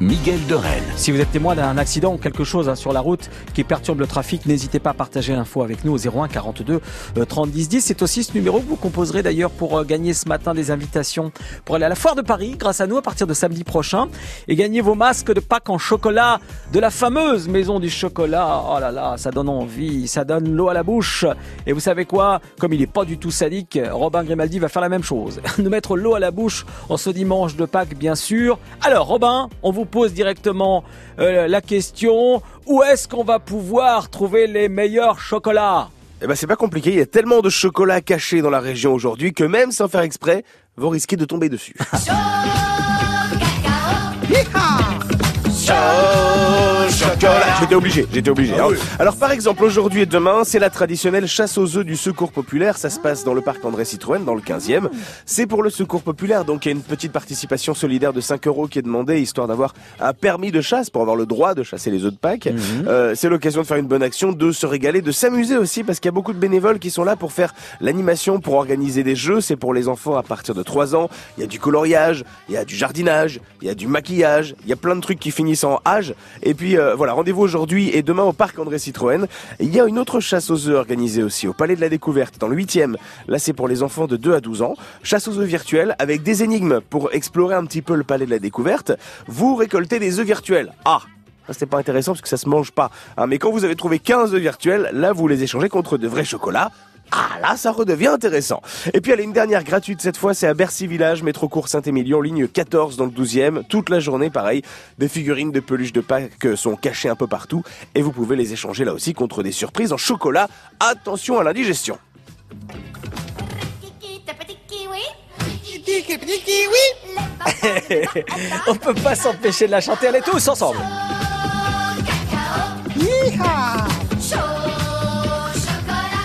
Miguel de Rennes. Si vous êtes témoin d'un accident ou quelque chose hein, sur la route qui perturbe le trafic, n'hésitez pas à partager l'info avec nous au 01 42 30 10 10. C'est aussi ce numéro que vous composerez d'ailleurs pour euh, gagner ce matin des invitations pour aller à la foire de Paris grâce à nous à partir de samedi prochain et gagner vos masques de Pâques en chocolat de la fameuse maison du chocolat. Oh là là, ça donne envie, ça donne l'eau à la bouche. Et vous savez quoi? Comme il est pas du tout sadique, Robin Grimaldi va faire la même chose. Nous mettre l'eau à la bouche en ce dimanche de Pâques bien sûr. Alors Robin, on vous pose directement euh, la question où est-ce qu'on va pouvoir trouver les meilleurs chocolats? Eh ben c'est pas compliqué, il y a tellement de chocolat caché dans la région aujourd'hui que même sans faire exprès, vous risquez de tomber dessus. J'étais obligé, j'étais obligé. hein. Alors par exemple, aujourd'hui et demain, c'est la traditionnelle chasse aux œufs du Secours Populaire. Ça se passe dans le parc André Citroën, dans le 15e. C'est pour le Secours Populaire, donc il y a une petite participation solidaire de 5 euros qui est demandée, histoire d'avoir un permis de chasse, pour avoir le droit de chasser les œufs de Pâques. Euh, c'est l'occasion de faire une bonne action, de se régaler, de s'amuser aussi, parce qu'il y a beaucoup de bénévoles qui sont là pour faire l'animation, pour organiser des jeux. C'est pour les enfants à partir de 3 ans. Il y a du coloriage, il y a du jardinage, il y a du maquillage, il y a plein de trucs qui finissent en âge. Et puis euh, voilà, rendez-vous aujourd'hui et demain au parc André Citroën. Il y a une autre chasse aux œufs organisée aussi au Palais de la Découverte, dans le 8e. Là, c'est pour les enfants de 2 à 12 ans. Chasse aux œufs virtuels avec des énigmes pour explorer un petit peu le Palais de la Découverte. Vous récoltez des œufs virtuels. Ah c'est pas intéressant parce que ça se mange pas. hein. mais quand vous avez trouvé 15 œufs virtuels, là, vous les échangez contre de vrais chocolats. Ah là, ça redevient intéressant. Et puis, elle a une dernière gratuite cette fois, c'est à Bercy Village, métro court Saint-Émilion, ligne 14 dans le 12e. Toute la journée, pareil, des figurines de peluche de Pâques sont cachées un peu partout. Et vous pouvez les échanger là aussi contre des surprises en chocolat. Attention à l'indigestion. On peut pas s'empêcher de la chanter, allez tous ensemble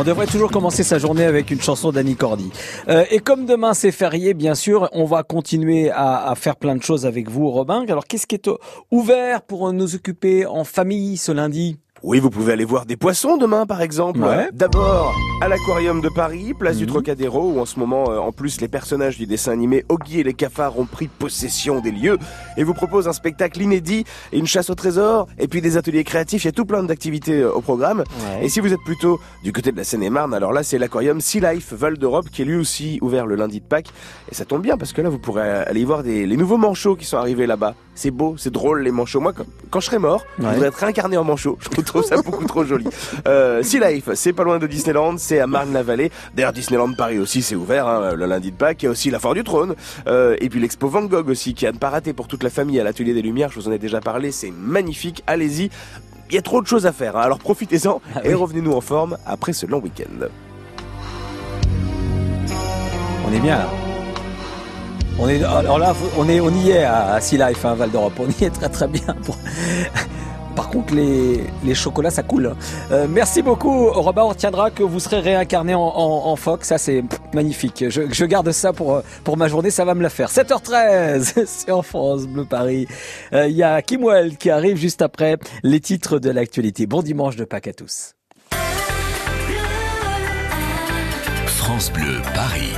On devrait toujours commencer sa journée avec une chanson d'Annie Cordy. Euh, et comme demain c'est férié, bien sûr, on va continuer à, à faire plein de choses avec vous, Robin. Alors qu'est-ce qui est ouvert pour nous occuper en famille ce lundi? Oui, vous pouvez aller voir des poissons demain, par exemple. Ouais. D'abord, à l'Aquarium de Paris, place du Trocadéro, où en ce moment, euh, en plus, les personnages du dessin animé Oggy et les cafards ont pris possession des lieux et vous propose un spectacle inédit, et une chasse au trésor, et puis des ateliers créatifs. Il y a tout plein d'activités euh, au programme. Ouais. Et si vous êtes plutôt du côté de la Seine-et-Marne, alors là, c'est l'Aquarium Sea Life Val d'Europe, qui est lui aussi ouvert le lundi de Pâques. Et ça tombe bien, parce que là, vous pourrez aller y voir des, les nouveaux manchots qui sont arrivés là-bas. C'est beau, c'est drôle, les manchots. Moi, quand, je serai mort, je voudrais être réincarné en manchot. Je trouve ça beaucoup trop joli. Euh, sea Life, c'est pas loin de Disneyland, c'est à Marne-la-Vallée. D'ailleurs, Disneyland Paris aussi, c'est ouvert hein, le lundi de Pâques. Il y a aussi la Foire du Trône. Euh, et puis l'expo Van Gogh aussi, qui a ne pas rater pour toute la famille à l'Atelier des Lumières. Je vous en ai déjà parlé, c'est magnifique. Allez-y. Il y a trop de choses à faire, hein. alors profitez-en Ah et revenez-nous en forme après ce long week-end. On est bien là. On est, alors là, on, est, on y est à, Sea Life, hein, Val d'Europe. On y est très très bien. Par contre, les, chocolats, ça coule. Euh, merci beaucoup, Robin. On retiendra que vous serez réincarné en, en, phoque. Ça, c'est magnifique. Je, garde ça pour, euh, ma journée. Ça va me la faire. 7h13, c'est en France, Bleu Paris. Euh, Il y a Kim Well qui arrive juste après les titres de l'actualité. Bon dimanche de Pâques à tous. France Bleu Paris.